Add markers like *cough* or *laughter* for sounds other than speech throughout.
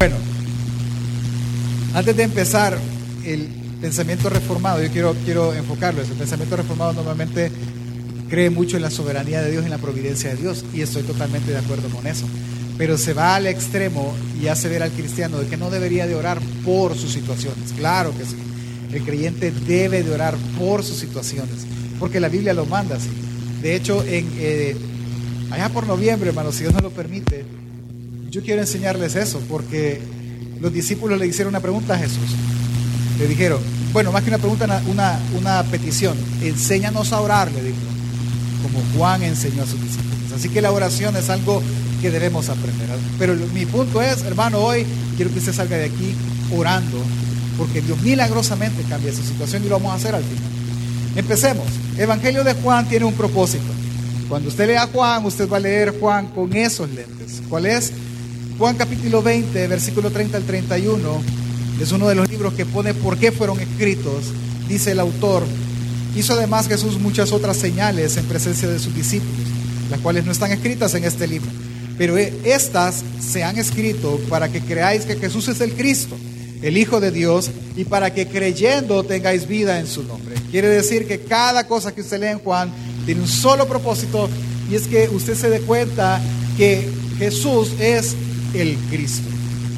Bueno, antes de empezar el pensamiento reformado, yo quiero, quiero enfocarlo. El pensamiento reformado normalmente cree mucho en la soberanía de Dios, en la providencia de Dios, y estoy totalmente de acuerdo con eso. Pero se va al extremo y hace ver al cristiano de que no debería de orar por sus situaciones. Claro que sí. El creyente debe de orar por sus situaciones, porque la Biblia lo manda así. De hecho, en, eh, allá por noviembre, hermanos, si Dios nos lo permite, yo quiero enseñarles eso, porque los discípulos le hicieron una pregunta a Jesús. Le dijeron, bueno, más que una pregunta, una, una petición, enséñanos a orar, le dijo, como Juan enseñó a sus discípulos. Así que la oración es algo que debemos aprender. Pero mi punto es, hermano, hoy quiero que usted salga de aquí orando, porque Dios milagrosamente cambia su situación y lo vamos a hacer al final. Empecemos. Evangelio de Juan tiene un propósito. Cuando usted lea Juan, usted va a leer Juan con esos lentes. ¿Cuál es? Juan capítulo 20, versículo 30 al 31. Es uno de los libros que pone por qué fueron escritos. Dice el autor, hizo además Jesús muchas otras señales en presencia de sus discípulos, las cuales no están escritas en este libro. Pero estas se han escrito para que creáis que Jesús es el Cristo el Hijo de Dios, y para que creyendo tengáis vida en su nombre. Quiere decir que cada cosa que usted lee en Juan tiene un solo propósito, y es que usted se dé cuenta que Jesús es el Cristo,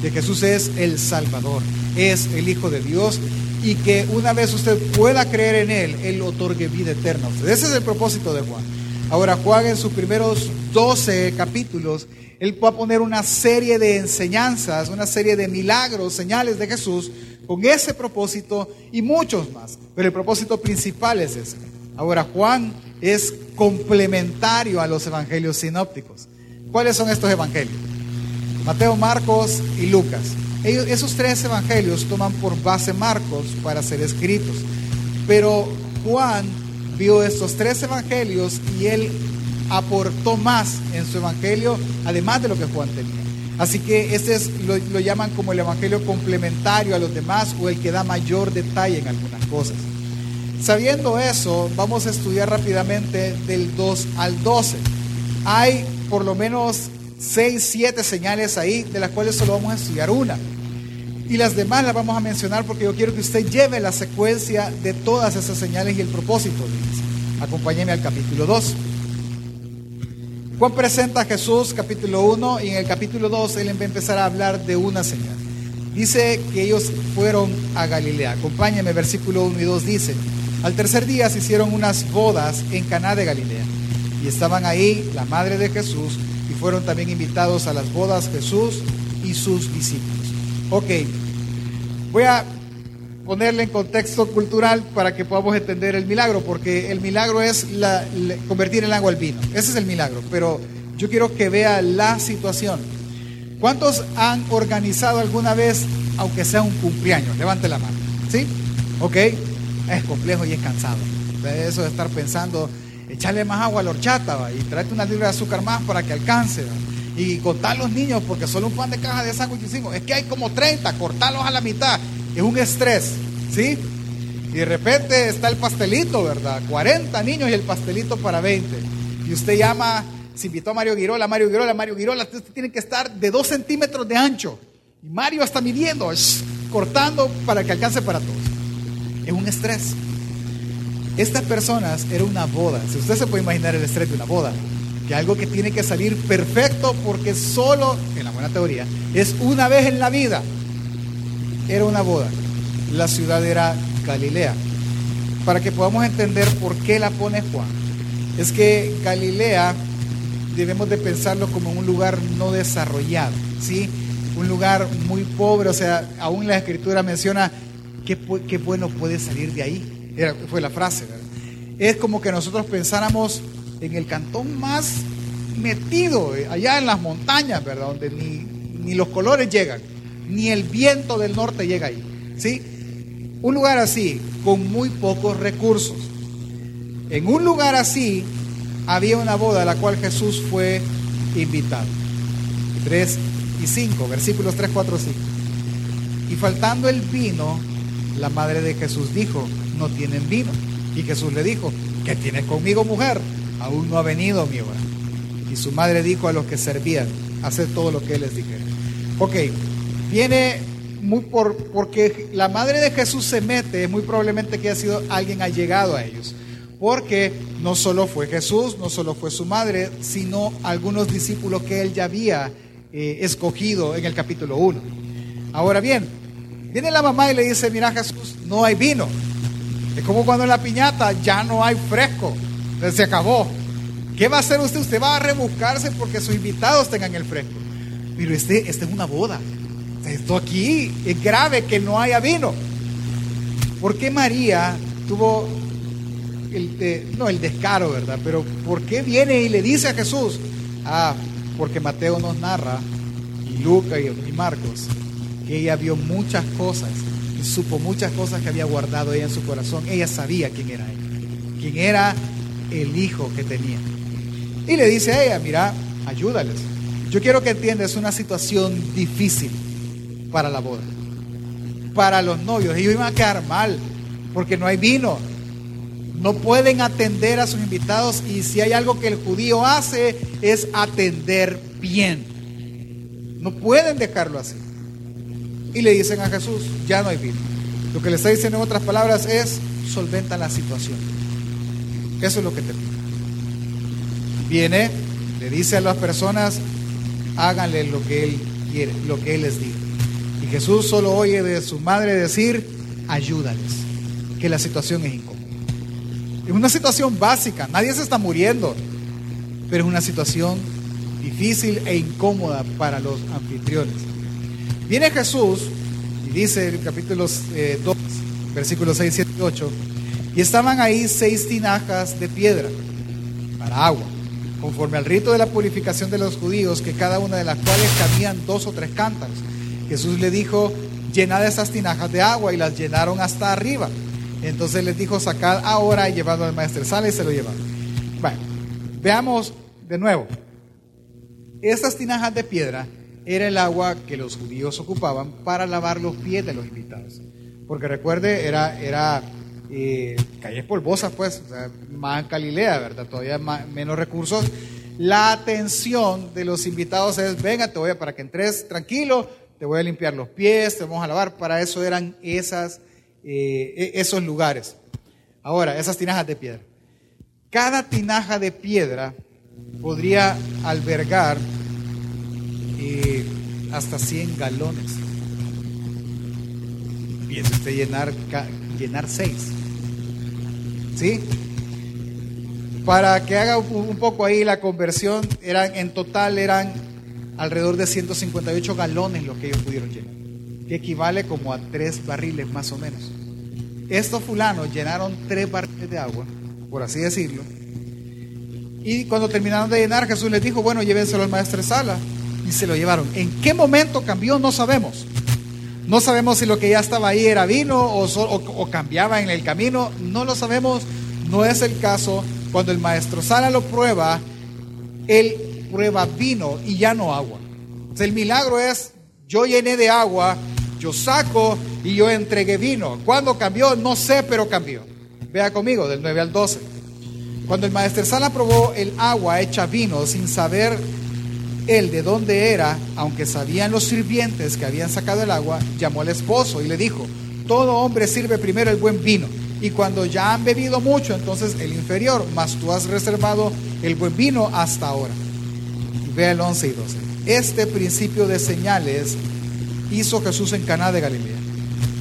que Jesús es el Salvador, es el Hijo de Dios, y que una vez usted pueda creer en Él, Él otorgue vida eterna. Ese es el propósito de Juan. Ahora, Juan en sus primeros 12 capítulos, él va a poner una serie de enseñanzas, una serie de milagros, señales de Jesús, con ese propósito y muchos más. Pero el propósito principal es ese. Ahora, Juan es complementario a los evangelios sinópticos. ¿Cuáles son estos evangelios? Mateo, Marcos y Lucas. Esos tres evangelios toman por base Marcos para ser escritos. Pero Juan vio estos tres evangelios y él aportó más en su evangelio, además de lo que Juan tenía. Así que este es, lo, lo, llaman como el evangelio complementario a los demás o el que da mayor detalle en algunas cosas. Sabiendo eso, vamos a estudiar rápidamente del 2 al 12. Hay por lo menos 6, 7 señales ahí, de las cuales solo vamos a estudiar una. Y las demás las vamos a mencionar porque yo quiero que usted lleve la secuencia de todas esas señales y el propósito. Acompáñeme al capítulo 2. Juan presenta a Jesús capítulo 1 y en el capítulo 2 él va a empezar a hablar de una señal. Dice que ellos fueron a Galilea. Acompáñame, versículo 1 y 2 dice, al tercer día se hicieron unas bodas en Caná de Galilea y estaban ahí la madre de Jesús fueron también invitados a las bodas Jesús y sus discípulos. Ok, voy a ponerle en contexto cultural para que podamos entender el milagro, porque el milagro es convertir el agua al vino. Ese es el milagro, pero yo quiero que vea la situación. ¿Cuántos han organizado alguna vez, aunque sea un cumpleaños? Levante la mano. ¿Sí? Ok. Es complejo y es cansado. Eso de estar pensando, echarle más agua a la horchata y tráete una libra de azúcar más para que alcance. Y cortar los niños, porque solo un pan de caja de sándwich hicimos. Es que hay como 30, cortarlos a la mitad es un estrés, ¿sí? Y de repente está el pastelito, ¿verdad? 40 niños y el pastelito para 20. Y usted llama, se invitó a Mario Girola, Mario Girola, Mario Girola, usted tiene que estar de 2 centímetros de ancho. Y Mario está midiendo, cortando para que alcance para todos. Es un estrés. Estas personas era una boda. Si usted se puede imaginar el estrés de una boda, que algo que tiene que salir perfecto porque solo, en la buena teoría, es una vez en la vida era una boda. La ciudad era Galilea. Para que podamos entender por qué la pone Juan. Es que Galilea debemos de pensarlo como un lugar no desarrollado, ¿sí? Un lugar muy pobre, o sea, aún la escritura menciona qué, qué bueno puede salir de ahí. Fue la frase, ¿verdad? Es como que nosotros pensáramos en el cantón más metido, eh, allá en las montañas, ¿verdad? Donde ni, ni los colores llegan ni el viento del norte llega ahí. ¿Sí? Un lugar así, con muy pocos recursos. En un lugar así había una boda a la cual Jesús fue invitado. 3 y 5, versículos 3, 4, 5. Y faltando el vino, la madre de Jesús dijo, no tienen vino. Y Jesús le dijo, ¿qué tienes conmigo, mujer? Aún no ha venido mi hora. Y su madre dijo a los que servían, haced todo lo que él les dijera. Ok, viene muy por, porque la madre de Jesús se mete, muy probablemente que haya sido alguien allegado a ellos. Porque no solo fue Jesús, no solo fue su madre, sino algunos discípulos que él ya había eh, escogido en el capítulo 1. Ahora bien, viene la mamá y le dice, mira Jesús, no hay vino. Es como cuando en la piñata ya no hay fresco, se acabó. ¿Qué va a hacer usted? Usted va a rebuscarse porque sus invitados tengan el fresco. Pero este, este es una boda. Esto aquí es grave que no haya vino. ¿Por qué María tuvo el, no el descaro, verdad? Pero ¿por qué viene y le dice a Jesús? Ah, porque Mateo nos narra, y Lucas y Marcos, que ella vio muchas cosas supo muchas cosas que había guardado ella en su corazón. Ella sabía quién era él, quién era el hijo que tenía. Y le dice a ella, mira, ayúdales. Yo quiero que entiendas, una situación difícil para la boda, para los novios. Ellos iban a quedar mal porque no hay vino. No pueden atender a sus invitados y si hay algo que el judío hace es atender bien. No pueden dejarlo así. Y le dicen a Jesús, ya no hay vino. Lo que le está diciendo en otras palabras es, solventa la situación. Eso es lo que te pide. Viene, le dice a las personas, háganle lo que él quiere, lo que él les diga. Y Jesús solo oye de su madre decir, ayúdales, que la situación es incómoda. Es una situación básica, nadie se está muriendo, pero es una situación difícil e incómoda para los anfitriones. Viene Jesús y dice el capítulo 2, eh, versículos 6, 7 y 8, y estaban ahí seis tinajas de piedra para agua, conforme al rito de la purificación de los judíos, que cada una de las cuales cabían dos o tres cántaros. Jesús le dijo, llenad esas tinajas de agua y las llenaron hasta arriba. Entonces les dijo, sacad ahora y llevadlo al maestro sala y se lo llevaron. Bueno, veamos de nuevo. Estas tinajas de piedra era el agua que los judíos ocupaban para lavar los pies de los invitados. Porque recuerde, era, era eh, calles polvosas, pues, más en Galilea, ¿verdad? Todavía menos recursos. La atención de los invitados es, venga, te voy a, para que entres tranquilo, te voy a limpiar los pies, te vamos a lavar. Para eso eran esas eh, e-, esos lugares. Ahora, esas tinajas de piedra. Cada tinaja de piedra podría albergar hasta 100 galones. Piense usted llenar, llenar 6. ¿Sí? Para que haga un poco ahí la conversión, eran, en total eran alrededor de 158 galones lo que ellos pudieron llenar que equivale como a tres barriles más o menos. Estos fulanos llenaron tres barriles de agua, por así decirlo. Y cuando terminaron de llenar, Jesús les dijo, bueno, llévenselo al maestro Sala. Se lo llevaron. ¿En qué momento cambió? No sabemos. No sabemos si lo que ya estaba ahí era vino o, o, cambiaba en el camino. No lo sabemos. No es el caso. Cuando el maestro Sala lo prueba, él prueba vino y ya no agua. el milagro es, yo llené de agua yo saco y yo entregué vino. ¿Cuándo cambió? No sé, pero cambió. Vea conmigo, del 9 al 12. Cuando el maestro Sala probó el agua hecha vino sin saber él de dónde era, aunque sabían los sirvientes que habían sacado el agua, llamó al esposo y le dijo, todo hombre sirve primero el buen vino, y cuando ya han bebido mucho, entonces el inferior, mas tú has reservado el buen vino hasta ahora. Vea el 11 y 12. Este principio de señales hizo Jesús en Caná de Galilea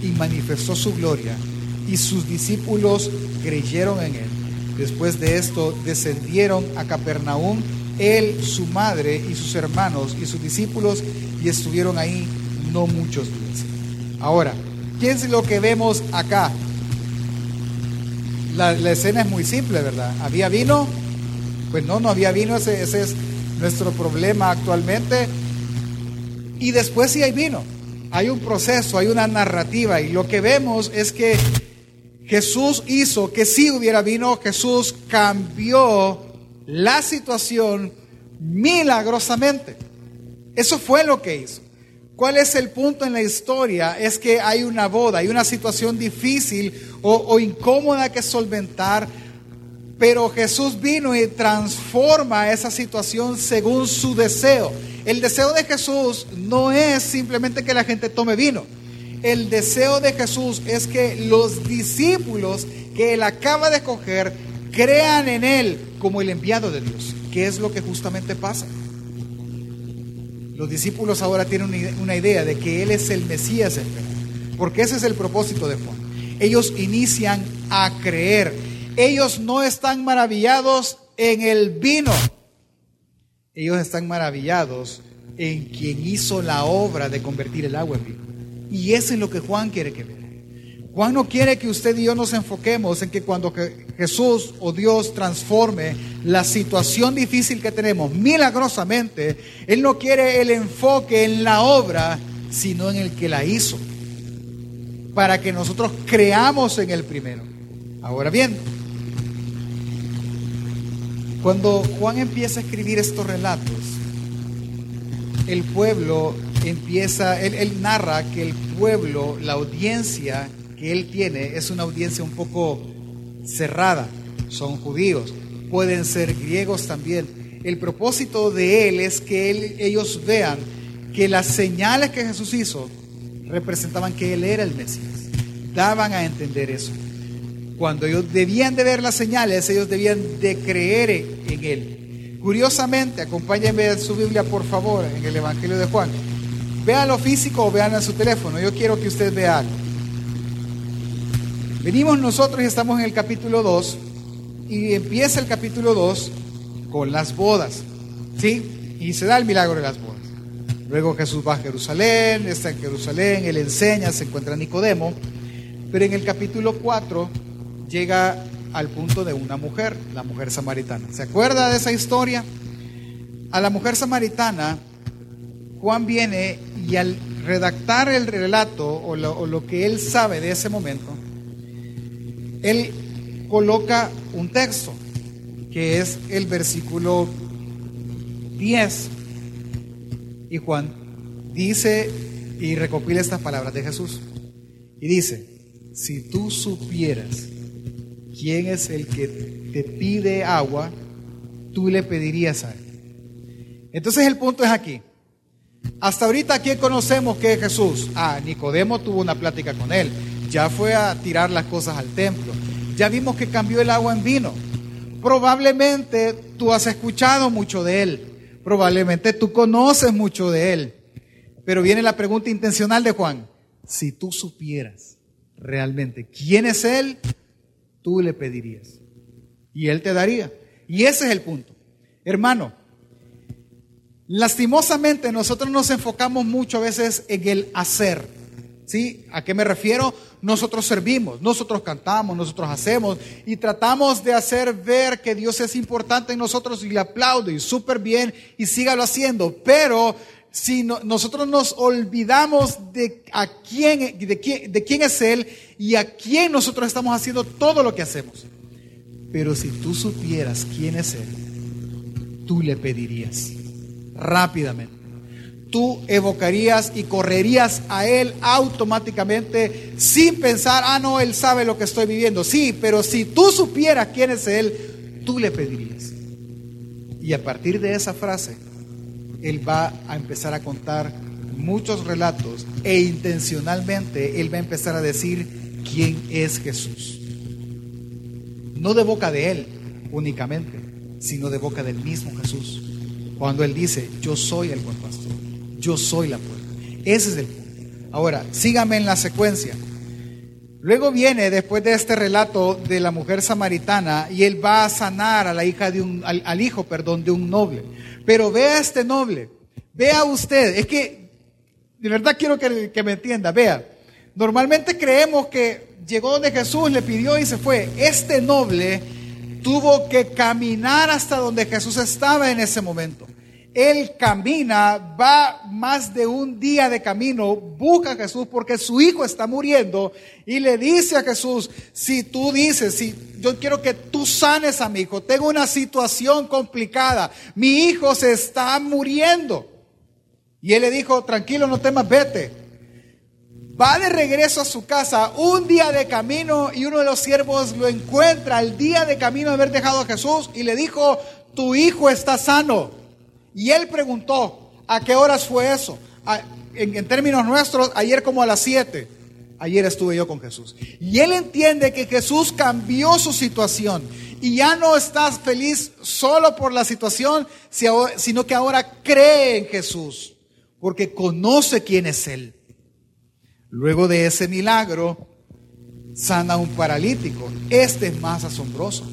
y manifestó su gloria y sus discípulos creyeron en él. Después de esto descendieron a Capernaum él, su madre y sus hermanos y sus discípulos y estuvieron ahí no muchos días. Ahora, ¿qué es lo que vemos acá? La, escena es muy simple, ¿verdad? ¿Había vino? Pues no, no había vino, ese, ese es nuestro problema actualmente. Y después sí hay vino hay un proceso, hay una narrativa y lo que vemos es que Jesús hizo que si hubiera vino, Jesús cambió la situación milagrosamente. Eso fue lo que hizo. ¿Cuál es el punto en la historia? Es que hay una boda, hay una situación difícil o, incómoda que solventar. Pero Jesús vino y transforma esa situación según su deseo. El deseo de Jesús no es simplemente que la gente tome vino. El deseo de Jesús es que los discípulos que él acaba de escoger crean en él como el enviado de Dios, que es lo que justamente pasa. Los discípulos ahora tienen una idea de que él es el Mesías porque ese es el propósito de Juan. Ellos inician a creer ellos no están maravillados en el vino. Ellos están maravillados en quien hizo la obra de convertir el agua en vino. Y eso es lo que Juan quiere que vean. Juan no quiere que usted y yo nos enfoquemos en que cuando Jesús o Dios transforme la situación difícil que tenemos milagrosamente, Él no quiere el enfoque en la obra, sino en el que la hizo. Para que nosotros creamos en el primero. Ahora bien, cuando Juan empieza a escribir estos relatos, el pueblo empieza, él, narra que el pueblo, la audiencia que él tiene es una audiencia un poco cerrada. Son judíos, pueden ser griegos también. El propósito de él es que ellos vean que las señales que Jesús hizo representaban que él era el Mesías. Daban a entender eso. Cuando ellos debían de ver las señales, ellos debían de creer en Él. Curiosamente, acompáñenme en su Biblia, por favor, en el Evangelio de Juan. Vean lo físico o vean en su teléfono. Yo quiero que usted vea algo. Venimos nosotros y estamos en el capítulo 2 y empieza el capítulo 2 con las bodas. ¿Sí? Y se da el milagro de las bodas. Luego Jesús va a Jerusalén, está en Jerusalén, él enseña, se encuentra Nicodemo. Pero en el capítulo 4 llega al punto de una mujer, la mujer samaritana. ¿Se acuerda de esa historia? A la mujer samaritana, Juan viene y al redactar el relato o lo, que él sabe de ese momento, él coloca un texto, que es el versículo 10. Y Juan dice y recopila estas palabras de Jesús. Y dice, si tú supieras quién es el que te pide agua, tú le pedirías a él. Entonces el punto es aquí. Hasta ahorita, ¿quién conocemos que es Jesús? Ah, Nicodemo tuvo una plática con él. Ya fue a tirar las cosas al templo. Ya vimos que cambió el agua en vino. Probablemente tú has escuchado mucho de él. Probablemente tú conoces mucho de él. Pero viene la pregunta intencional de Juan. Si tú supieras realmente quién es él, tú le pedirías. Y Él te daría. Y ese es el punto. Hermano, lastimosamente nosotros nos enfocamos mucho a veces en el hacer. ¿Sí? ¿A qué me refiero? Nosotros servimos, nosotros cantamos, nosotros hacemos y tratamos de hacer ver que Dios es importante en nosotros y le aplaudo y súper bien y sígalo haciendo. Pero si nosotros nos olvidamos de, a quién, de, quién, de quién es Él y a quién nosotros estamos haciendo todo lo que hacemos. Pero si tú supieras quién es Él, tú le pedirías rápidamente. Tú evocarías y correrías a Él automáticamente sin pensar, ah, no, Él sabe lo que estoy viviendo. Sí, pero si tú supieras quién es Él, tú le pedirías. Y a partir de esa frase, él va a empezar a contar muchos relatos e intencionalmente Él va a empezar a decir quién es Jesús. No de boca de Él únicamente, sino de boca del mismo Jesús. Cuando Él dice, yo soy el buen pastor, yo soy la puerta. Ese es el punto. Ahora, sígame en la secuencia. Luego viene, después de este relato de la mujer samaritana, y él va a sanar a la hija de un, al, al hijo, perdón, de un noble. Pero vea este noble, vea usted, es que de verdad quiero que, que me entienda, vea, normalmente creemos que llegó donde Jesús, le pidió y se fue. Este noble tuvo que caminar hasta donde Jesús estaba en ese momento. Él camina, va más de un día de camino, busca a Jesús porque su hijo está muriendo y le dice a Jesús, si tú dices, si yo quiero que tú sanes a mi hijo, tengo una situación complicada, mi hijo se está muriendo. Y él le dijo, tranquilo, no temas, vete. Va de regreso a su casa un día de camino y uno de los siervos lo encuentra el día de camino de haber dejado a Jesús y le dijo, tu hijo está sano. Y él preguntó, ¿a qué horas fue eso? En, en, términos nuestros, ayer como a las 7. Ayer estuve yo con Jesús. Y él entiende que Jesús cambió su situación y ya no estás feliz solo por la situación, sino que ahora cree en Jesús, porque conoce quién es Él. Luego de ese milagro, sana un paralítico. Este es más asombroso.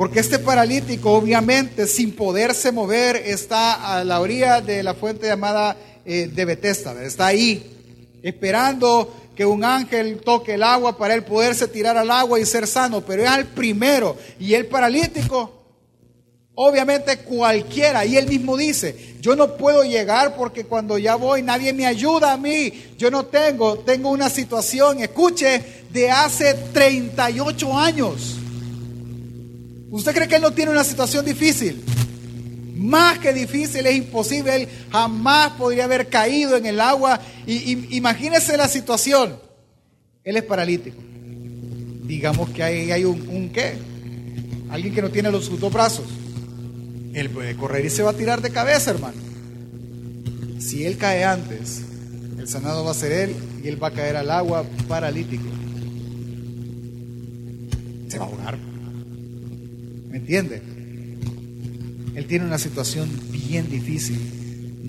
Porque este paralítico, obviamente, sin poderse mover, está a la orilla de la fuente llamada eh, de Bethesda. Está ahí, esperando que un ángel toque el agua para él poderse tirar al agua y ser sano, pero es al primero. Y el paralítico, obviamente cualquiera, y él mismo dice, yo no puedo llegar porque cuando ya voy nadie me ayuda a mí, yo no tengo, tengo una situación, escuche, de hace 38 años. ¿Usted cree que él no tiene una situación difícil? más que difícil, es imposible. Él jamás podría haber caído en el agua. Y, imagínese la situación. Él es paralítico. Digamos que hay, hay un, qué. Alguien que no tiene los dos brazos. Él puede correr y se va a tirar de cabeza, hermano. Si él cae antes, el sanado va a ser él y él va a caer al agua paralítico. Se va a ahogar. ¿Me entiende? Él tiene una situación bien difícil,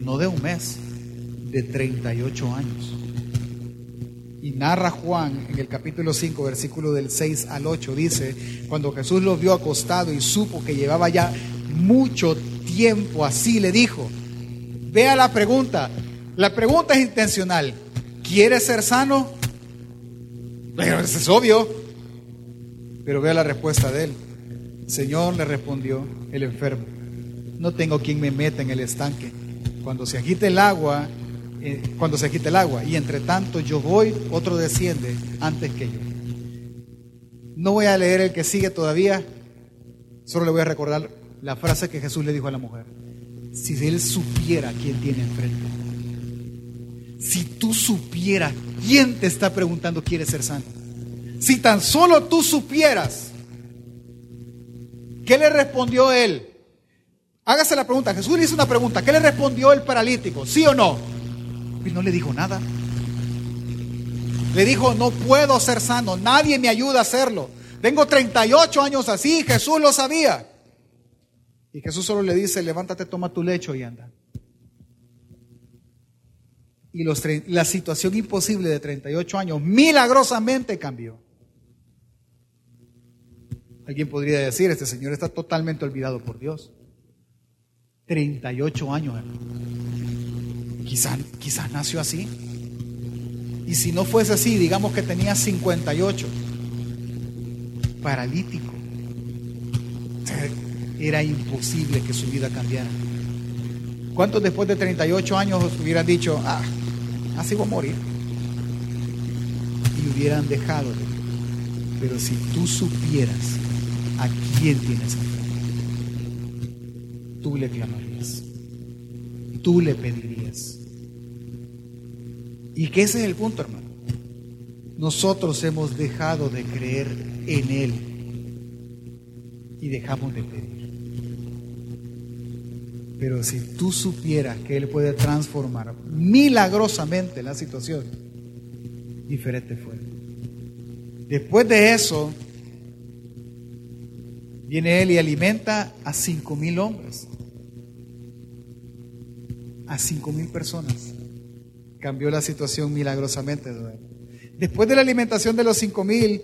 no de un mes, de 38 años. Y narra Juan en el capítulo 5, versículo del 6 al 8, dice, cuando Jesús lo vio acostado y supo que llevaba ya mucho tiempo así, le dijo, vea la pregunta, la pregunta es intencional, ¿quieres ser sano? Eso es obvio, pero vea la respuesta de él. Señor le respondió el enfermo no tengo quien me meta en el estanque. Cuando se agite el agua, eh, cuando se agite el agua, y entre tanto yo voy, otro desciende antes que yo. No voy a leer el que sigue todavía, solo le voy a recordar la frase que Jesús le dijo a la mujer. Si él supiera quién tiene enfrente, si tú supieras quién te está preguntando quiere ser sano, si tan solo tú supieras, ¿qué le respondió él? Hágase la pregunta. Jesús le hizo una pregunta. ¿Qué le respondió el paralítico? ¿Sí o no? Y no le dijo nada. Le dijo, no puedo ser sano. Nadie me ayuda a hacerlo. Tengo 38 años así. Jesús lo sabía. Y Jesús solo le dice, levántate, toma tu lecho y anda. Y la situación imposible de 38 años milagrosamente cambió. Alguien podría decir, este señor está totalmente olvidado por Dios. 38 años. Quizás quizás nació así. Y si no fuese así, digamos que tenía 58. Paralítico. Era imposible que su vida cambiara. ¿Cuántos después de 38 años hubieran dicho, ah, así voy a morir? Y hubieran dejado. Pero si tú supieras a quién tienes que tú le clamarías, tú le pedirías. Y que ese es el punto, hermano. Nosotros hemos dejado de creer en Él y dejamos de pedir. Pero si tú supieras que Él puede transformar milagrosamente la situación, diferente fue. Después de eso, viene Él y alimenta a cinco mil hombres a cinco mil personas. Cambió la situación milagrosamente. Después de la alimentación de los cinco mil,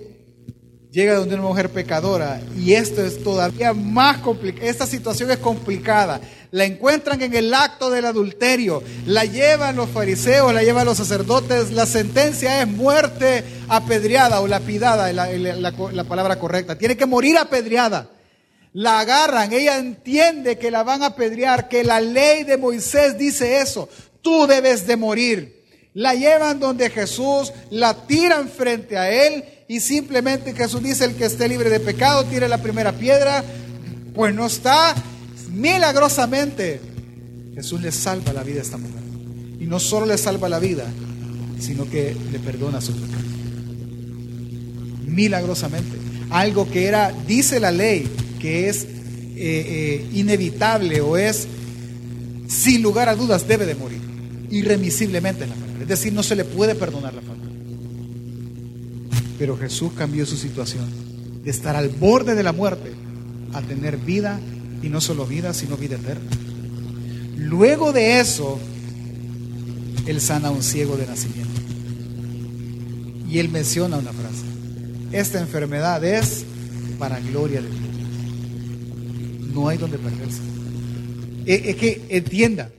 llega donde una mujer pecadora y esto es todavía más complicado. Esta situación es complicada. La encuentran en el acto del adulterio, la llevan los fariseos, la llevan los sacerdotes. La sentencia es muerte apedreada o lapidada, la, la palabra correcta. Tiene que morir apedreada la agarran, ella entiende que la van a apedrear, que la ley de Moisés dice eso, tú debes de morir. La llevan donde Jesús, la tiran frente a él y simplemente Jesús dice, el que esté libre de pecado, tire la primera piedra, pues no está, milagrosamente Jesús le salva la vida a esta mujer. Y no solo le salva la vida, sino que le perdona su pecado. Milagrosamente. Algo que era, dice la ley, que es eh, eh, inevitable o es, sin lugar a dudas, debe de morir. Irremisiblemente en la palabra. Es decir, no se le puede perdonar la falta. Pero Jesús cambió su situación de estar al borde de la muerte a tener vida y no solo vida, sino vida eterna. Luego de eso, Él sana a un ciego de nacimiento. Y Él menciona una frase. Esta enfermedad es para gloria de Dios. No hay donde perderse. Es que entienda,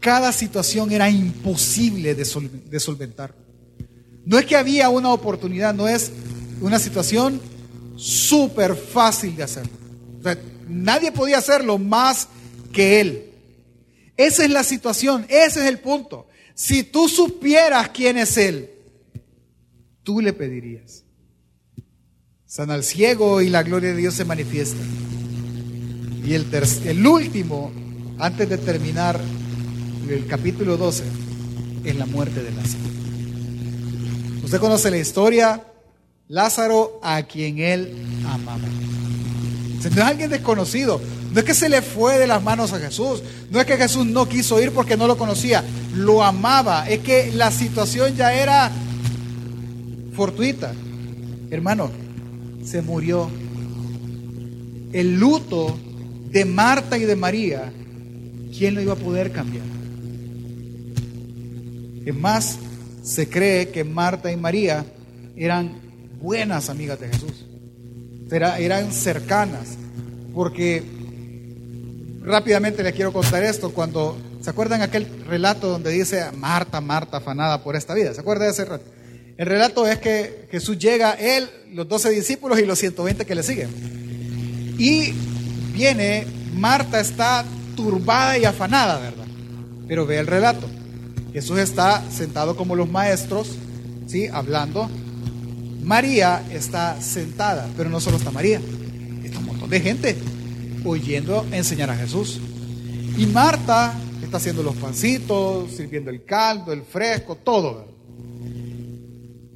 cada situación era imposible de, solventar. No es que había una oportunidad, no es una situación súper fácil de hacer. nadie podía hacerlo más que él. Esa es la situación, ese es el punto. Si tú supieras quién es él, tú le pedirías. Sana al ciego y la gloria de Dios se manifiesta. Y el, el último, antes de terminar el capítulo 12, es la muerte de Lázaro. Usted conoce la historia, Lázaro a quien él amaba. No es alguien desconocido, no es que se le fue de las manos a Jesús, no es que Jesús no quiso ir porque no lo conocía, lo amaba, es que la situación ya era fortuita. Hermano, se murió. El luto de Marta y de María, ¿quién lo iba a poder cambiar? Es más, se cree que Marta y María eran buenas amigas de Jesús. eran cercanas, porque rápidamente les quiero contar esto, cuando, ¿se acuerdan aquel relato donde dice Marta, Marta, afanada por esta vida? ¿Se acuerdan de ese relato? El relato es que Jesús llega, él, los doce discípulos y los 120 que le siguen. Y viene, Marta está turbada y afanada, ¿verdad? Pero ve el relato. Jesús está sentado como los maestros, ¿sí? Hablando. María está sentada, pero no solo está María, está un montón de gente oyendo enseñar a Jesús. Y Marta está haciendo los pancitos, sirviendo el caldo, el fresco, todo.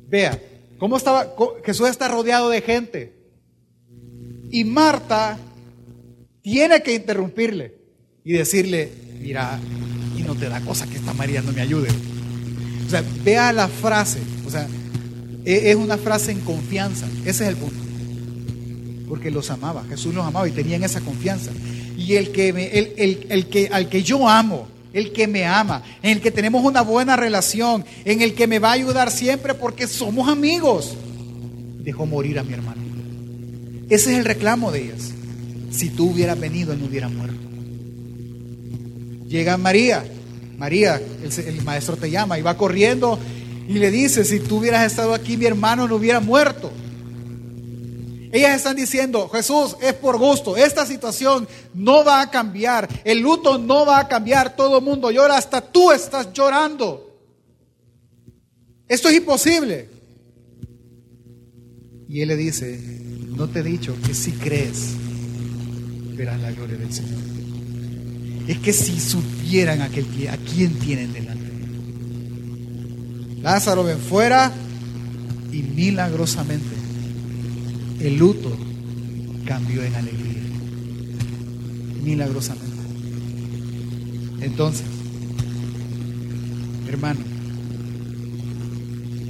Vea, ¿cómo estaba? Jesús está rodeado de gente. Y Marta tiene que interrumpirle y decirle, mira, y no te da cosa que esta María no me ayude. O sea, vea la frase. O sea, e, es una frase en confianza. Ese es el punto. Porque los amaba. Jesús los amaba y tenían esa confianza. Y el que, el, el que al que yo amo, el que me ama, en el que tenemos una buena relación, en el que me va a ayudar siempre porque somos amigos. Dejó morir a mi hermano. Ese es el reclamo de ellas. Si tú hubieras venido, él no hubiera muerto. Llega María, María, el, maestro te llama y va corriendo y le dice, si tú hubieras estado aquí, mi hermano no hubiera muerto. Ellas están diciendo, Jesús, es por gusto, esta situación no va a cambiar, el luto no va a cambiar, todo el mundo llora, hasta tú estás llorando. Esto es imposible. Y él le dice, no te he dicho que si crees, verás la gloria del Señor. Es que si supieran a quién tienen delante. Lázaro ven fuera y milagrosamente el luto cambió en alegría, milagrosamente. Entonces, hermano,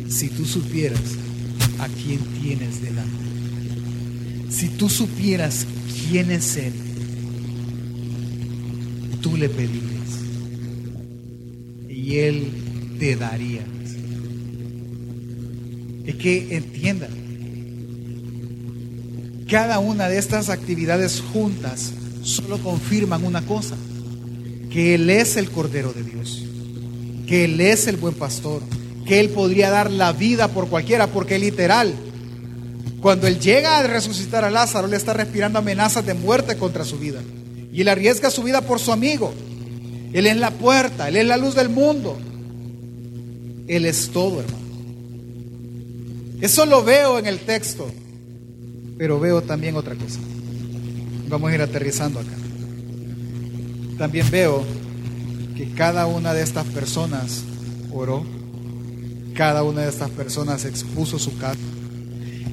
si tú supieras a quién tienes delante, si tú supieras quién es Él, tú le pedirías. Y Él te daría. Es que entiendan, cada una de estas actividades juntas solo confirman una cosa, que Él es el Cordero de Dios, que Él es el buen pastor, que Él podría dar la vida por cualquiera, porque literal, cuando Él llega a resucitar a Lázaro, Él está respirando amenazas de muerte contra su vida. Y Él arriesga su vida por su amigo. Él es la puerta, Él es la luz del mundo. Él es todo, hermano. Eso lo veo en el texto. Pero veo también otra cosa. Vamos a ir aterrizando acá. También veo que cada una de estas personas oró cada una de estas personas expuso su caso.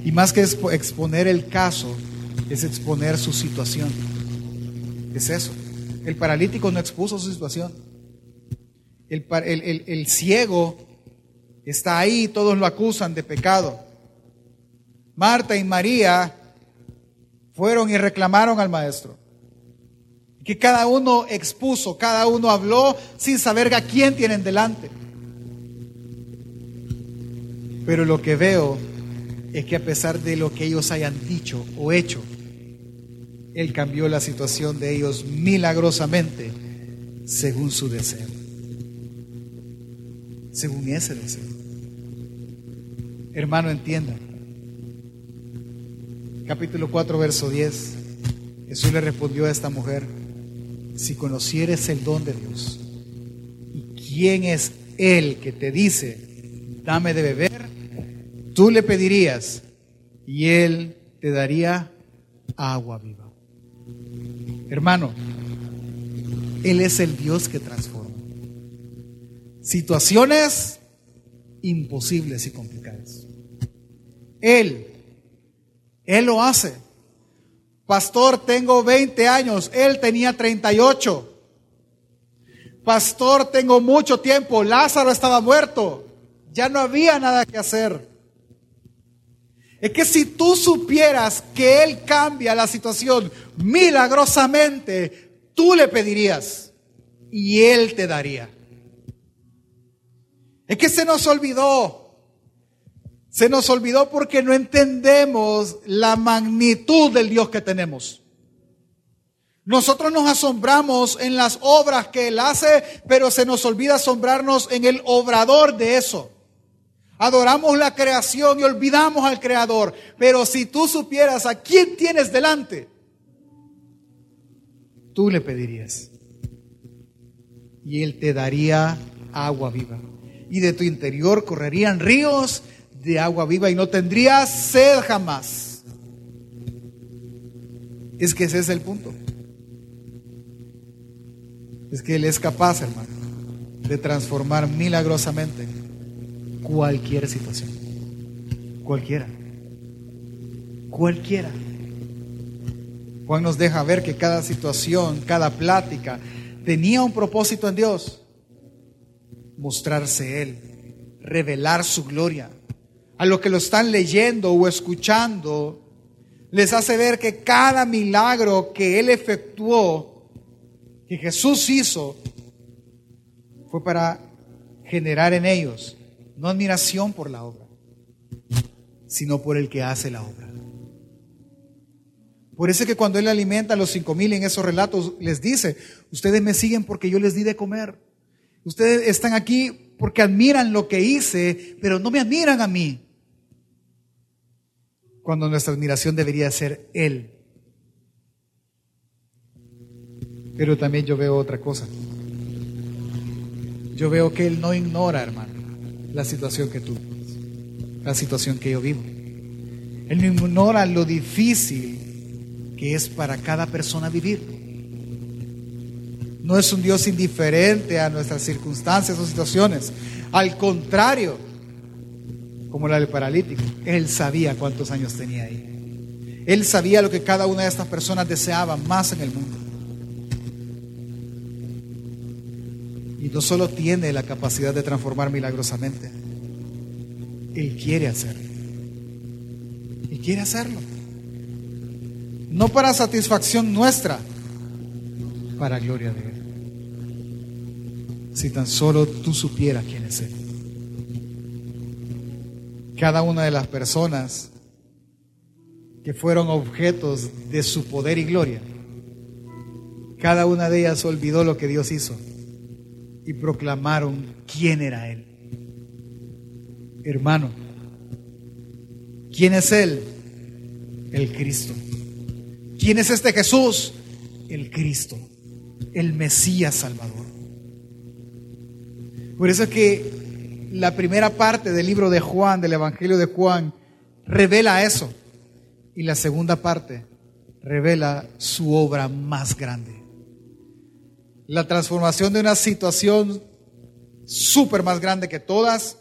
Y más que exponer el caso, es exponer su situación. Es eso. El paralítico no expuso su situación. El, ciego está ahí, todos lo acusan de pecado. Marta y María fueron y reclamaron al maestro. Que cada uno expuso, cada uno habló sin saber a quién tienen delante. Pero lo que veo es que a pesar de lo que ellos hayan dicho o hecho, Él cambió la situación de ellos milagrosamente según su deseo. Según ese deseo. Hermano, entienda. Capítulo 4, verso 10. Jesús le respondió a esta mujer, si conocieres el don de Dios y quién es Él que te dice, dame de beber, tú le pedirías y Él te daría agua viva. Hermano, Él es el Dios que transforma. Situaciones imposibles y complicadas. Él, Él lo hace. Pastor, tengo 20 años, él tenía 38. Pastor, tengo mucho tiempo, Lázaro estaba muerto, ya no había nada que hacer. Es que si tú supieras que Él cambia la situación milagrosamente, tú le pedirías y Él te daría. Es que se nos olvidó se nos olvidó porque no entendemos la magnitud del Dios que tenemos. Nosotros nos asombramos en las obras que Él hace, pero se nos olvida asombrarnos en el obrador de eso. Adoramos la creación y olvidamos al Creador. Pero si tú supieras a quién tienes delante, tú le pedirías. Y Él te daría agua viva. Y de tu interior correrían ríos de agua viva y no tendría sed jamás. Es que ese es el punto. Es que Él es capaz, hermano, de transformar milagrosamente cualquier situación. Cualquiera. Cualquiera. Juan nos deja ver que cada situación, cada plática, tenía un propósito en Dios. Mostrarse Él, revelar su gloria, a los que lo están leyendo o escuchando, les hace ver que cada milagro que Él efectuó, que Jesús hizo, fue para generar en ellos no admiración por la obra, sino por el que hace la obra. Por eso es que cuando Él alimenta a los cinco mil en esos relatos, les dice, ustedes me siguen porque yo les di de comer. Ustedes están aquí porque admiran lo que hice, pero no me admiran a mí cuando nuestra admiración debería ser Él. Pero también yo veo otra cosa. Yo veo que Él no ignora, hermano, la situación que tú la situación que yo vivo. Él no ignora lo difícil que es para cada persona vivir. No es un Dios indiferente a nuestras circunstancias o situaciones. Al contrario, como la del paralítico. Él sabía cuántos años tenía ahí. Él sabía lo que cada una de estas personas deseaba más en el mundo. Y no solo tiene la capacidad de transformar milagrosamente, Él quiere hacerlo. Y quiere hacerlo. No para satisfacción nuestra, para gloria de Él. Si tan solo tú supieras quién es Él cada una de las personas que fueron objetos de su poder y gloria, cada una de ellas olvidó lo que Dios hizo y proclamaron quién era Él. Hermano, ¿quién es Él? El Cristo. ¿Quién es este Jesús? El Cristo, el Mesías Salvador. Por eso es que la primera parte del libro de Juan, del Evangelio de Juan, revela eso. Y la segunda parte revela su obra más grande. La transformación de una situación súper más grande que todas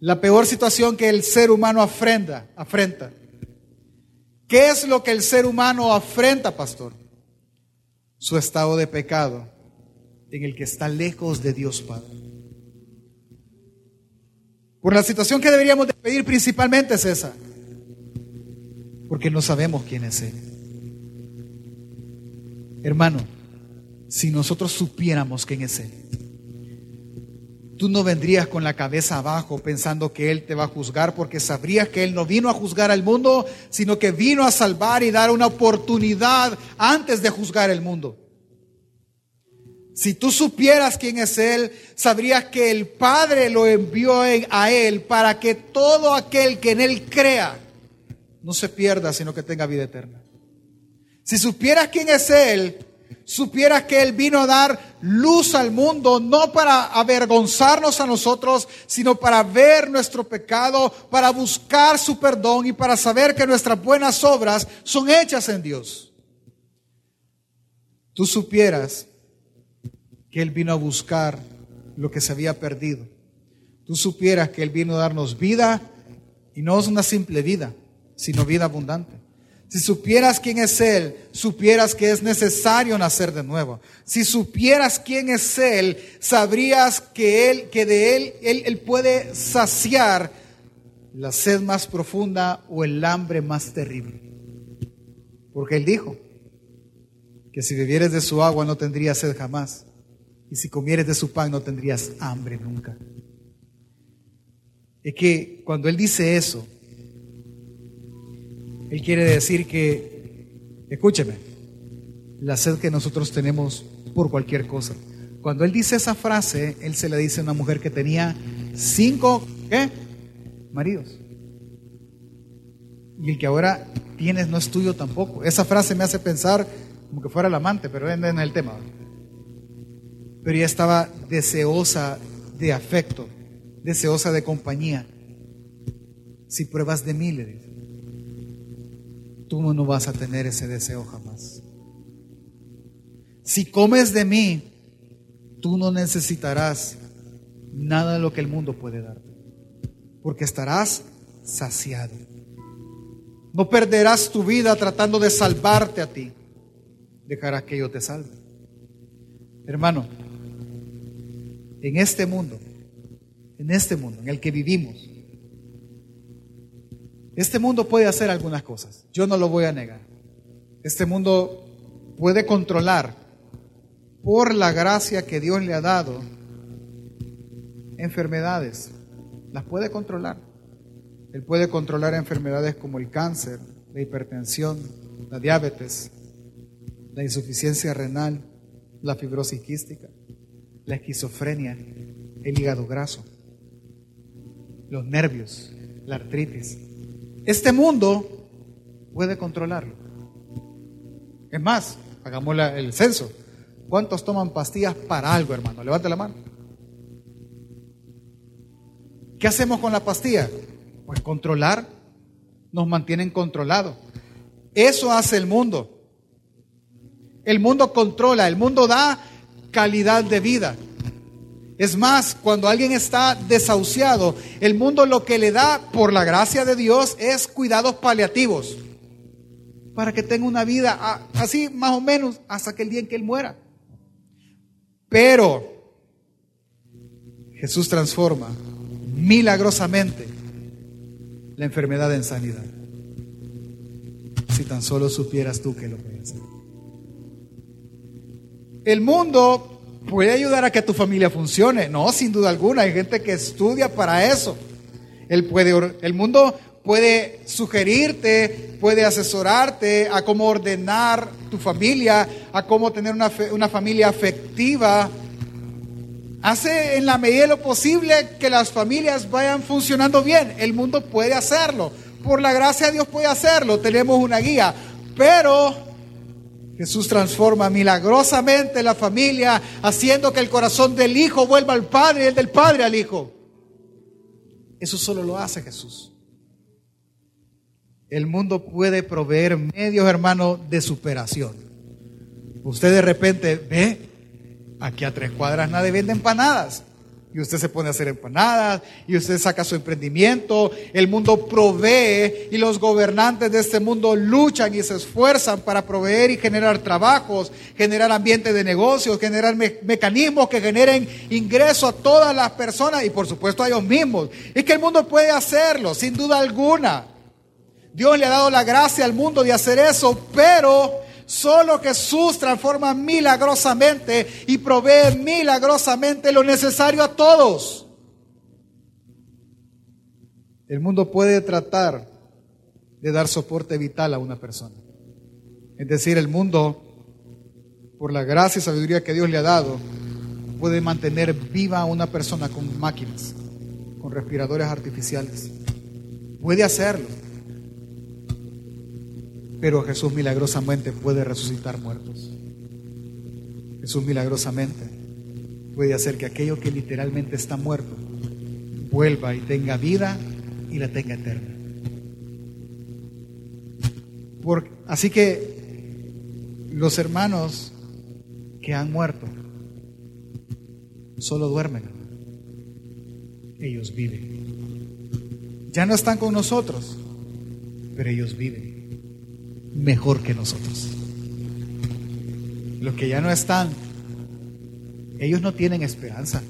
La peor situación que el ser humano afrenta, afrenta. ¿Qué es lo que el ser humano afrenta, pastor? Su estado de pecado en el que está lejos de Dios Padre. Por la situación que deberíamos de pedir principalmente es esa. Porque no sabemos quién es Él. Hermano, si nosotros supiéramos quién es Él, tú no vendrías con la cabeza abajo pensando que Él te va a juzgar porque sabrías que Él no vino a juzgar al mundo, sino que vino a salvar y dar una oportunidad antes de juzgar el mundo. Si tú supieras quién es Él, sabrías que el Padre lo envió a Él para que todo aquel que en Él crea no se pierda, sino que tenga vida eterna. Si supieras quién es Él, supieras que Él vino a dar luz al mundo, no para avergonzarnos a nosotros, sino para ver nuestro pecado, para buscar su perdón y para saber que nuestras buenas obras son hechas en Dios. Tú supieras que Él vino a buscar lo que se había perdido. Tú supieras que Él vino a darnos vida y no es una simple vida, sino vida abundante. Si supieras quién es Él, supieras que es necesario nacer de nuevo. Si supieras quién es Él, sabrías que Él, que de Él, Él, él puede saciar la sed más profunda o el hambre más terrible. Porque Él dijo que si bebieres de su agua no tendrías sed jamás. Y si comieres de su pan no tendrías hambre nunca. Es que cuando Él dice eso, Él quiere decir que, escúcheme, la sed que nosotros tenemos por cualquier cosa. Cuando Él dice esa frase, Él se la dice a una mujer que tenía cinco, ¿qué? Maridos. Y el que ahora tienes no es tuyo tampoco. Esa frase me hace pensar como que fuera el amante, pero en el tema pero ella estaba deseosa de afecto, deseosa de compañía. Si pruebas de mí, le dice, tú no vas a tener ese deseo jamás. Si comes de mí, tú no necesitarás nada de lo que el mundo puede darte, porque estarás saciado. No perderás tu vida tratando de salvarte a ti, dejarás que yo te salve. Hermano, en este mundo, en este mundo en el que vivimos, este mundo puede hacer algunas cosas, yo no lo voy a negar. Este mundo puede controlar por la gracia que Dios le ha dado enfermedades, las puede controlar. Él puede controlar enfermedades como el cáncer, la hipertensión, la diabetes, la insuficiencia renal, la fibrosis quística la esquizofrenia, el hígado graso, los nervios, la artritis. Este mundo puede controlarlo. Es más, hagamos el censo. ¿Cuántos toman pastillas para algo, hermano? Levante la mano. ¿Qué hacemos con la pastilla? Pues controlar. Nos mantienen controlados. Eso hace el mundo. El mundo controla, el mundo da calidad de vida. Es más, cuando alguien está desahuciado, el mundo lo que le da, por la gracia de Dios, es cuidados paliativos. Para que tenga una vida así, más o menos, hasta que el día en que él muera. Pero Jesús transforma milagrosamente la enfermedad en sanidad. Si tan solo supieras tú que lo puedes hacer. El mundo puede ayudar a que tu familia funcione. No, sin duda alguna. Hay gente que estudia para eso. El, puede, el mundo puede sugerirte, puede asesorarte a cómo ordenar tu familia, a cómo tener una, una familia afectiva. Hace en la medida de lo posible que las familias vayan funcionando bien. El mundo puede hacerlo. Por la gracia de Dios puede hacerlo. Tenemos una guía. Pero Jesús transforma milagrosamente la familia, haciendo que el corazón del Hijo vuelva al Padre y el del Padre al Hijo. Eso solo lo hace Jesús. El mundo puede proveer medios, hermano, de superación. Usted de repente ve, aquí a tres cuadras nadie vende empanadas. Y usted se pone a hacer empanadas y usted saca su emprendimiento. El mundo provee y los gobernantes de este mundo luchan y se esfuerzan para proveer y generar trabajos, generar ambiente de negocios, generar mecanismos que generen ingreso a todas las personas y por supuesto a ellos mismos. Es que el mundo puede hacerlo, sin duda alguna. Dios le ha dado la gracia al mundo de hacer eso, pero Solo Jesús transforma milagrosamente y provee milagrosamente lo necesario a todos. El mundo puede tratar de dar soporte vital a una persona. Es decir, el mundo, por la gracia y sabiduría que Dios le ha dado, puede mantener viva a una persona con máquinas, con respiradores artificiales. Puede hacerlo. Pero Jesús milagrosamente puede resucitar muertos. Jesús milagrosamente puede hacer que aquello que literalmente está muerto vuelva y tenga vida y la tenga eterna. así que los hermanos que han muerto solo duermen. Ellos viven. Ya no están con nosotros, pero ellos viven mejor que nosotros. Los que ya no están, ellos no tienen esperanza.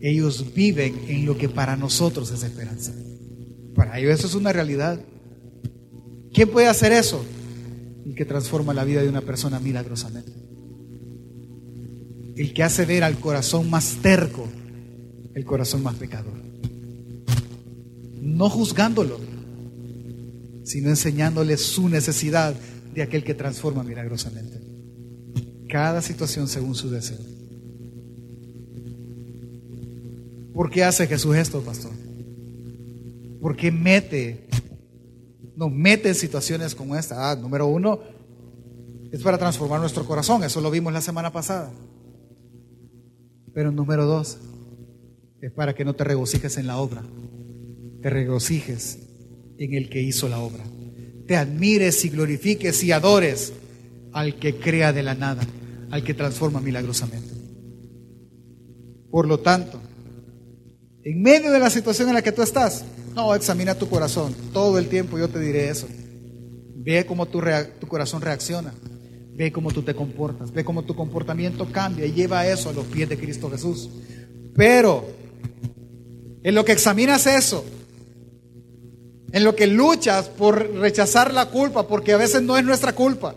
Ellos viven en lo que para nosotros es esperanza. Para ellos eso es una realidad. ¿Quién puede hacer eso? El que transforma la vida de una persona milagrosamente. El que hace ver al corazón más terco el corazón más pecador. No juzgándolo, sino enseñándole su necesidad de aquel que transforma milagrosamente. Cada situación según su deseo. ¿Por qué hace Jesús esto, pastor? Porque mete, nos mete en situaciones como esta. Ah, número uno, es para transformar nuestro corazón, eso lo vimos la semana pasada. Pero número dos, es para que no te regocijes en la obra, te regocijes en el que hizo la obra. Te admires y glorifiques y adores al que crea de la nada, al que transforma milagrosamente. Por lo tanto, en medio de la situación en la que tú estás, no, examina tu corazón. Todo el tiempo yo te diré eso. Ve cómo tu, tu corazón reacciona. Ve cómo tú te comportas. Ve cómo tu comportamiento cambia y lleva eso a los pies de Cristo Jesús. Pero en lo que examinas eso, en lo que luchas por rechazar la culpa, porque a veces no es nuestra culpa,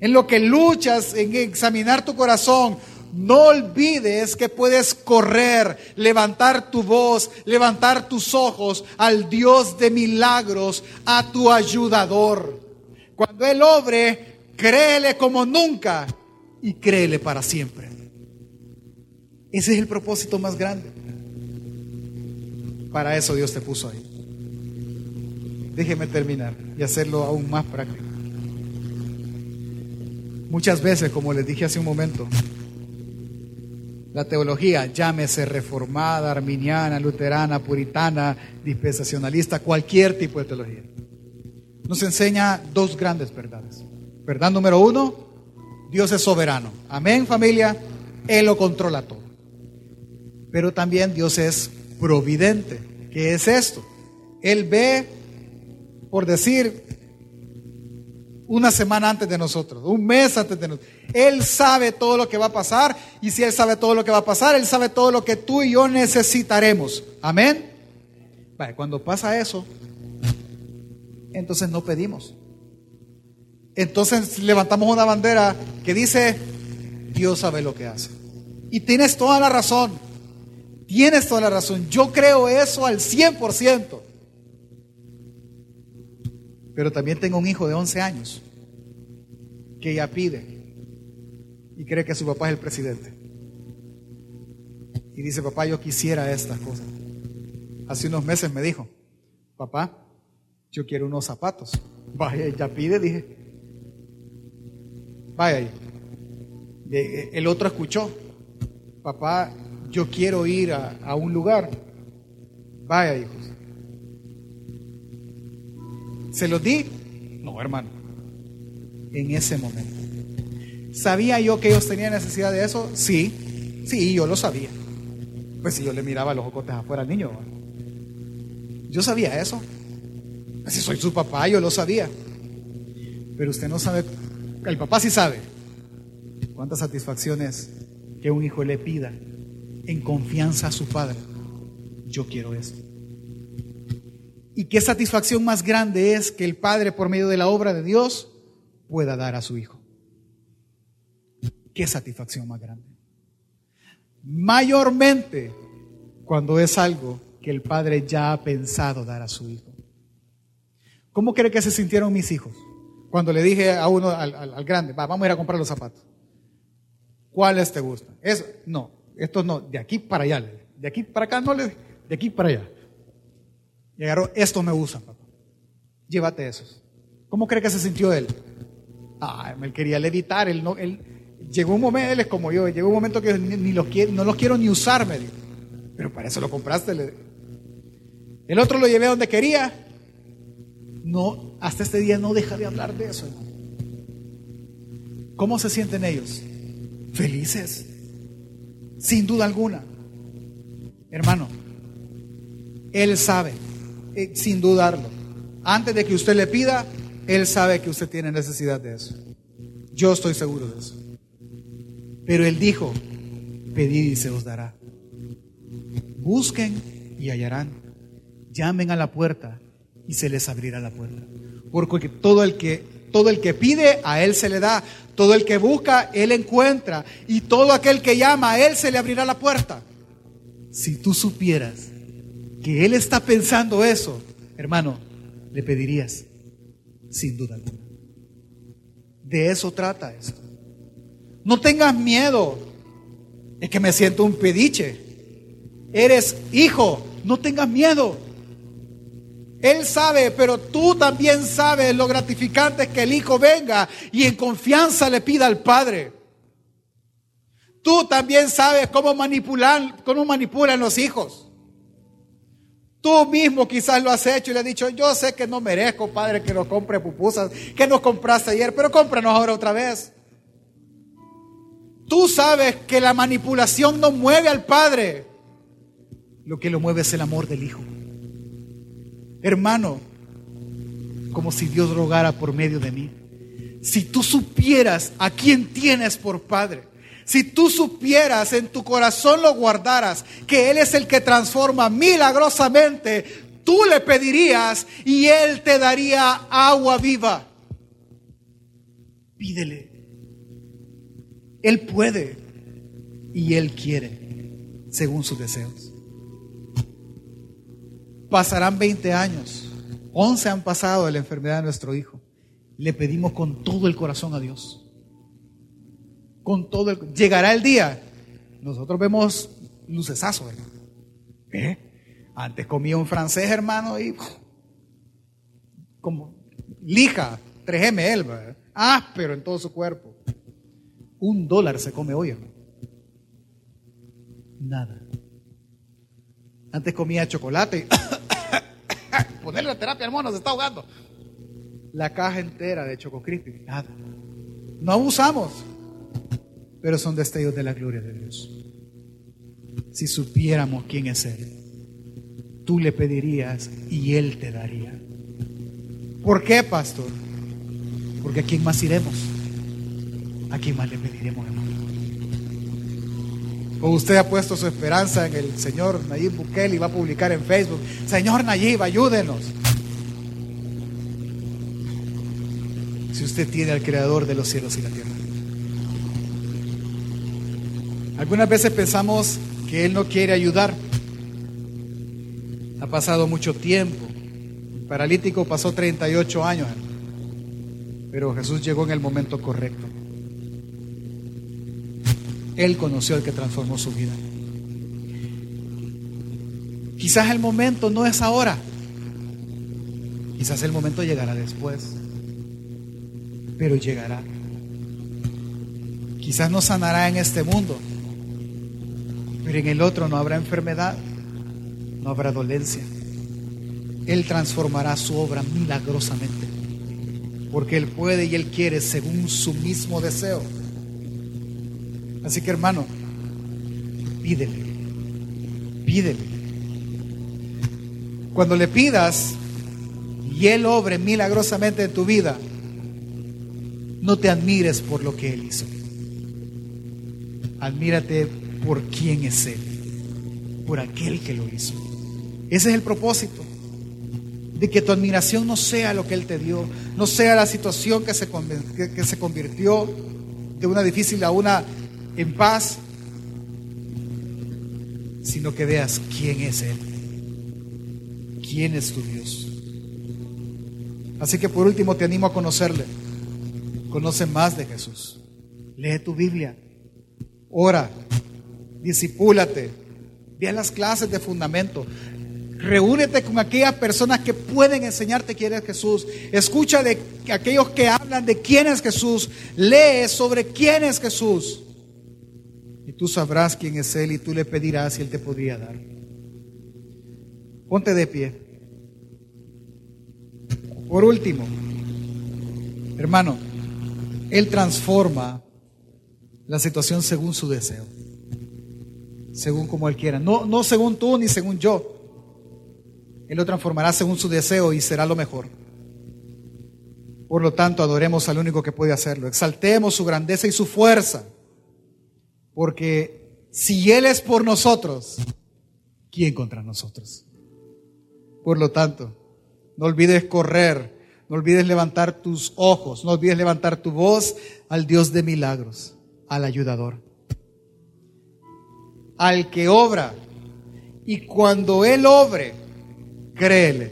en lo que luchas en examinar tu corazón, no olvides que puedes correr, levantar tu voz, levantar tus ojos al Dios de milagros, a tu ayudador. Cuando Él obre, créele como nunca y créele para siempre. Ese es el propósito más grande. Para eso Dios te puso ahí. Déjeme terminar y hacerlo aún más práctico. Muchas veces, como les dije hace un momento, la teología, llámese reformada, arminiana, luterana, puritana, dispensacionalista, cualquier tipo de teología, nos enseña dos grandes verdades. Verdad número uno, Dios es soberano. Amén familia, Él lo controla todo. Pero también Dios es providente. ¿Qué es esto? Él ve por decir, una semana antes de nosotros, un mes antes de nosotros. Él sabe todo lo que va a pasar y si Él sabe todo lo que va a pasar, Él sabe todo lo que tú y yo necesitaremos. Amén. cuando pasa eso, entonces no pedimos. Entonces levantamos una bandera que dice, Dios sabe lo que hace. Y tienes toda la razón. Tienes toda la razón. Yo creo eso al 100%. Pero también tengo un hijo de 11 años que ya pide y cree que su papá es el presidente. Y dice, papá, yo quisiera estas cosas. Hace unos meses me dijo, papá, yo quiero unos zapatos. Vaya, ya pide, dije. Vaya. El otro escuchó, papá, yo quiero ir a, a un lugar. Vaya, hijos. ¿Se los di? No, hermano. En ese momento. ¿Sabía yo que ellos tenían necesidad de eso? Sí, sí, yo lo sabía. Pues si yo le miraba los ocotes afuera al niño. Yo sabía eso. Si soy su papá, yo lo sabía. Pero usted no sabe, el papá sí sabe cuántas satisfacciones que un hijo le pida en confianza a su padre. Yo quiero eso. Y qué satisfacción más grande es que el padre, por medio de la obra de Dios, pueda dar a su hijo. Qué satisfacción más grande. Mayormente cuando es algo que el padre ya ha pensado dar a su hijo. ¿Cómo cree que se sintieron mis hijos? Cuando le dije a uno, al, grande, vamos a ir a comprar los zapatos. ¿Cuáles te gustan? Eso, no, estos no, de aquí para allá. De aquí para acá no de aquí para allá. Agarró, estos me gustan, papá. Llévate esos. ¿Cómo cree que se sintió él? Ah, me quería levitar, él no, él, llegó un momento, él es como yo, llegó un momento que ni, los quiero, no los quiero ni usar, me dijo. Pero para eso lo compraste. El otro lo llevé donde quería. No, hasta este día no deja de hablar de eso. ¿Cómo se sienten ellos? Felices. Sin duda alguna. Hermano, Él sabe, eh, sin dudarlo. Antes de que usted le pida, Él sabe que usted tiene necesidad de eso. Yo estoy seguro de eso. Pero Él dijo, pedid y se os dará. Busquen y hallarán. Llamen a la puerta y se les abrirá la puerta. Porque todo el que todo el que pide a él se le da, todo el que busca él encuentra y todo aquel que llama a él se le abrirá la puerta. Si tú supieras que él está pensando eso, hermano, le pedirías sin duda alguna. De eso trata esto. No tengas miedo. Es que me siento un pediche. Eres hijo, no tengas miedo. Él sabe, pero tú también sabes lo gratificante es que el hijo venga y en confianza le pida al padre. Tú también sabes cómo manipulan, cómo manipulan los hijos. Tú mismo quizás lo has hecho y le has dicho, yo sé que no merezco, padre, que nos compre pupusas, que nos compraste ayer, pero cómpranos ahora otra vez. Tú sabes que la manipulación no mueve al padre. Lo que lo mueve es el amor del Hijo. Hermano, como si Dios rogara por medio de mí. Si tú supieras a quién tienes por Padre, si tú supieras en tu corazón lo guardaras, que Él es el que transforma milagrosamente, tú le pedirías y Él te daría agua viva. Pídele. Él puede y Él quiere, según sus deseos. Pasarán 20 años, 11 han pasado de la enfermedad de nuestro hijo. Le pedimos con todo el corazón a Dios. Con todo el, llegará el día. Nosotros vemos lucesazos, hermano. ¿Eh? Antes comía un francés, hermano, y como lija, 3 ml, áspero en todo su cuerpo. Un dólar se come hoy, hermano. Nada. Antes comía chocolate *coughs* ponerle la terapia al mono, se está ahogando. La caja entera de Choco nada. No abusamos, pero son destellos de la gloria de Dios. Si supiéramos quién es Él, tú le pedirías y Él te daría. ¿Por qué, pastor? Porque a quién más iremos. ¿a quién más le pediremos, hermano? O usted ha puesto su esperanza en el Señor Nayib Bukele y va a publicar en Facebook, Señor Nayib, ayúdenos. Si usted tiene al Creador de los cielos y la tierra. Algunas veces pensamos que Él no quiere ayudar. Ha pasado mucho tiempo. El paralítico pasó 38 años. Pero Jesús llegó en el momento correcto. Él conoció al que transformó su vida. Quizás el momento no es ahora. Quizás el momento llegará después. Pero llegará. Quizás no sanará en este mundo. Pero en el otro no habrá enfermedad. No habrá dolencia. Él transformará su obra milagrosamente. Porque Él puede y Él quiere según su mismo deseo. Así que hermano, pídele, Pídele. Cuando le pidas y Él obre milagrosamente en tu vida, no te admires por lo que Él hizo. Admírate por quién es Él, por aquel que lo hizo. Ese es el propósito, de que tu admiración no sea lo que Él te dio, no sea la situación que se, que se convirtió de una difícil a una en paz, sino que veas quién es Él, quién es tu Dios. Así que por último te animo a conocerle. Conoce más de Jesús. Lee tu Biblia. Ora. Disipúlate. Ve a las clases de fundamento. Reúnete con aquellas personas que pueden enseñarte quién es Jesús. Escucha de aquellos que hablan de quién es Jesús. Lee sobre quién es Jesús. Y tú sabrás quién es Él y tú le pedirás y Él te podría dar. Ponte de pie. Por último, hermano, Él transforma la situación según su deseo, según como Él quiera, no, no según tú ni según yo. Él lo transformará según su deseo y será lo mejor. Por lo tanto, adoremos al único que puede hacerlo, exaltemos su grandeza y su fuerza, porque si Él es por nosotros, ¿quién contra nosotros? Por lo tanto, no olvides correr, no olvides levantar tus ojos, no olvides levantar tu voz al Dios de milagros, al ayudador, al que obra. Y cuando Él obre, créele,